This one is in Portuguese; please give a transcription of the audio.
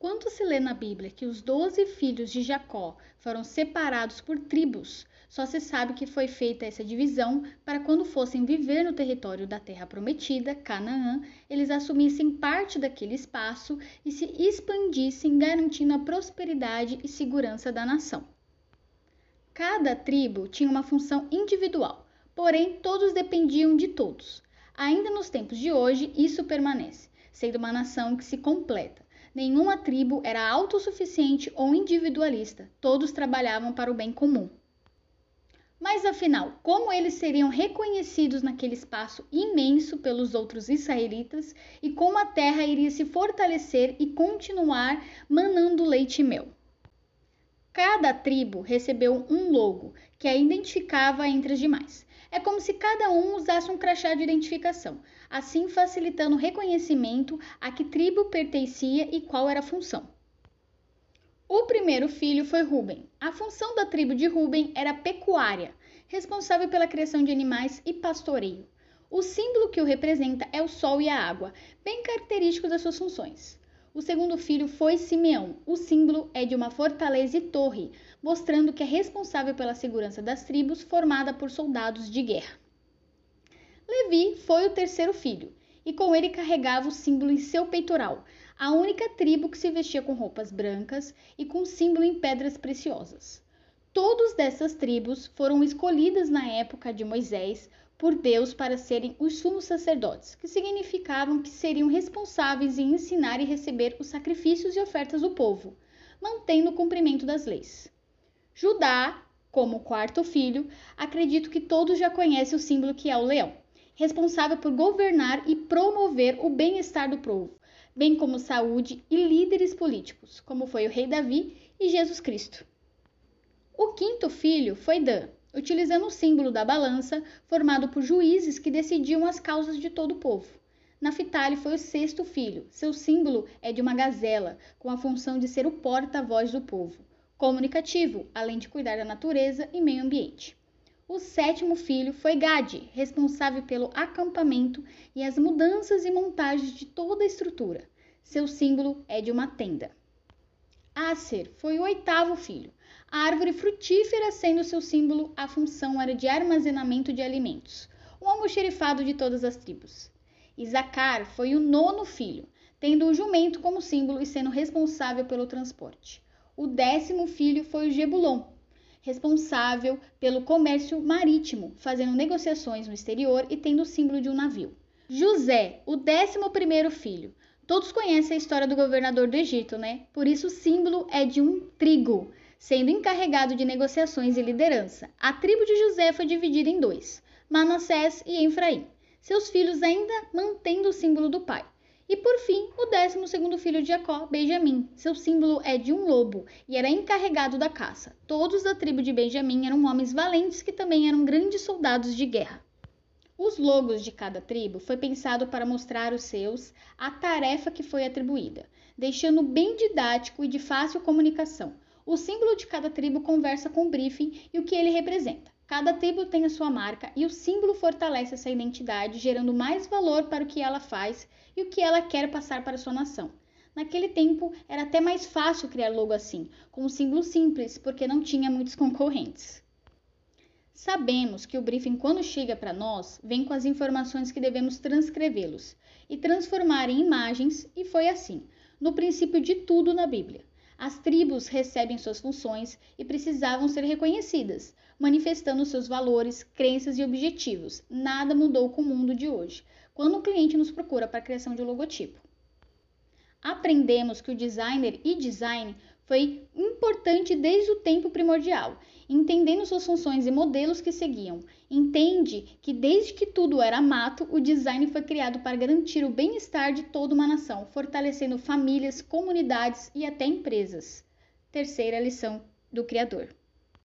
Quando se lê na Bíblia que os doze filhos de Jacó foram separados por tribos, só se sabe que foi feita essa divisão para quando fossem viver no território da terra prometida, Canaã, eles assumissem parte daquele espaço e se expandissem, garantindo a prosperidade e segurança da nação. Cada tribo tinha uma função individual, porém todos dependiam de todos. Ainda nos tempos de hoje, isso permanece, sendo uma nação que se completa. Nenhuma tribo era autossuficiente ou individualista, todos trabalhavam para o bem comum. Mas afinal, como eles seriam reconhecidos naquele espaço imenso pelos outros israelitas e como a terra iria se fortalecer e continuar manando leite e mel? Cada tribo recebeu um logo que a identificava entre as demais. É como se cada um usasse um crachá de identificação, assim facilitando o reconhecimento a que tribo pertencia e qual era a função. O primeiro filho foi Ruben. A função da tribo de Ruben era pecuária, responsável pela criação de animais e pastoreio. O símbolo que o representa é o sol e a água, bem característico das suas funções. O segundo filho foi Simeão. O símbolo é de uma fortaleza e torre, mostrando que é responsável pela segurança das tribos formada por soldados de guerra. Levi foi o terceiro filho, e com ele carregava o símbolo em seu peitoral, a única tribo que se vestia com roupas brancas e com símbolo em pedras preciosas. Todos dessas tribos foram escolhidas na época de Moisés por Deus para serem os sumos sacerdotes, que significavam que seriam responsáveis em ensinar e receber os sacrifícios e ofertas do povo, mantendo o cumprimento das leis. Judá, como quarto filho, acredito que todos já conhecem o símbolo que é o leão, responsável por governar e promover o bem-estar do povo, bem como saúde e líderes políticos, como foi o rei Davi e Jesus Cristo. O quinto filho foi Dan, utilizando o símbolo da balança, formado por juízes que decidiam as causas de todo o povo. Naphtali foi o sexto filho. Seu símbolo é de uma gazela, com a função de ser o porta-voz do povo, comunicativo, além de cuidar da natureza e meio ambiente. O sétimo filho foi Gade, responsável pelo acampamento e as mudanças e montagens de toda a estrutura. Seu símbolo é de uma tenda. Acer foi o oitavo filho. A árvore frutífera sendo seu símbolo, a função era de armazenamento de alimentos, um almoxerifado de todas as tribos. Isacar foi o nono filho, tendo o jumento como símbolo e sendo responsável pelo transporte. O décimo filho foi o Jebulon, responsável pelo comércio marítimo, fazendo negociações no exterior e tendo o símbolo de um navio. José, o décimo primeiro filho. Todos conhecem a história do governador do Egito, né? Por isso o símbolo é de um trigo, sendo encarregado de negociações e liderança. A tribo de José foi dividida em dois, Manassés e Efraim, seus filhos ainda mantendo o símbolo do pai. E por fim, o décimo segundo filho de Jacó, Benjamim. Seu símbolo é de um lobo e era encarregado da caça. Todos da tribo de Benjamim eram homens valentes que também eram grandes soldados de guerra. Os logos de cada tribo foi pensado para mostrar os seus a tarefa que foi atribuída, deixando bem didático e de fácil comunicação. O símbolo de cada tribo conversa com o briefing e o que ele representa. Cada tribo tem a sua marca e o símbolo fortalece essa identidade, gerando mais valor para o que ela faz e o que ela quer passar para sua nação. Naquele tempo era até mais fácil criar logo assim, com um símbolo simples, porque não tinha muitos concorrentes. Sabemos que o briefing, quando chega para nós, vem com as informações que devemos transcrevê-los e transformar em imagens, e foi assim, no princípio de tudo na Bíblia. As tribos recebem suas funções e precisavam ser reconhecidas, manifestando seus valores, crenças e objetivos. Nada mudou com o mundo de hoje, quando o cliente nos procura para a criação de um logotipo. Aprendemos que o designer e design foi importante desde o tempo primordial, entendendo suas funções e modelos que seguiam. Entende que desde que tudo era mato, o design foi criado para garantir o bem-estar de toda uma nação, fortalecendo famílias, comunidades e até empresas. Terceira lição do criador.